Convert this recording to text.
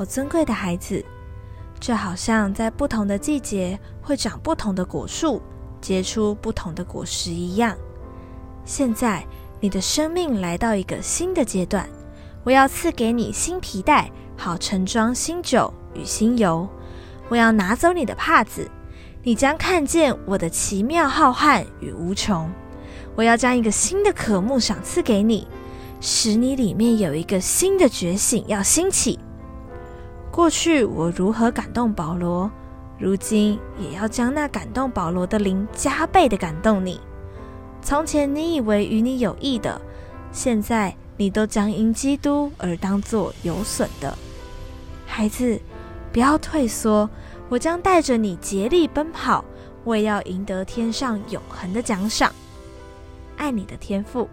我尊贵的孩子，就好像在不同的季节会长不同的果树，结出不同的果实一样。现在你的生命来到一个新的阶段，我要赐给你新皮带，好盛装新酒与新油。我要拿走你的帕子，你将看见我的奇妙浩瀚与无穷。我要将一个新的渴慕赏赐给你，使你里面有一个新的觉醒要兴起。过去我如何感动保罗，如今也要将那感动保罗的灵加倍的感动你。从前你以为与你有益的，现在你都将因基督而当作有损的。孩子，不要退缩，我将带着你竭力奔跑，我也要赢得天上永恒的奖赏。爱你的天父。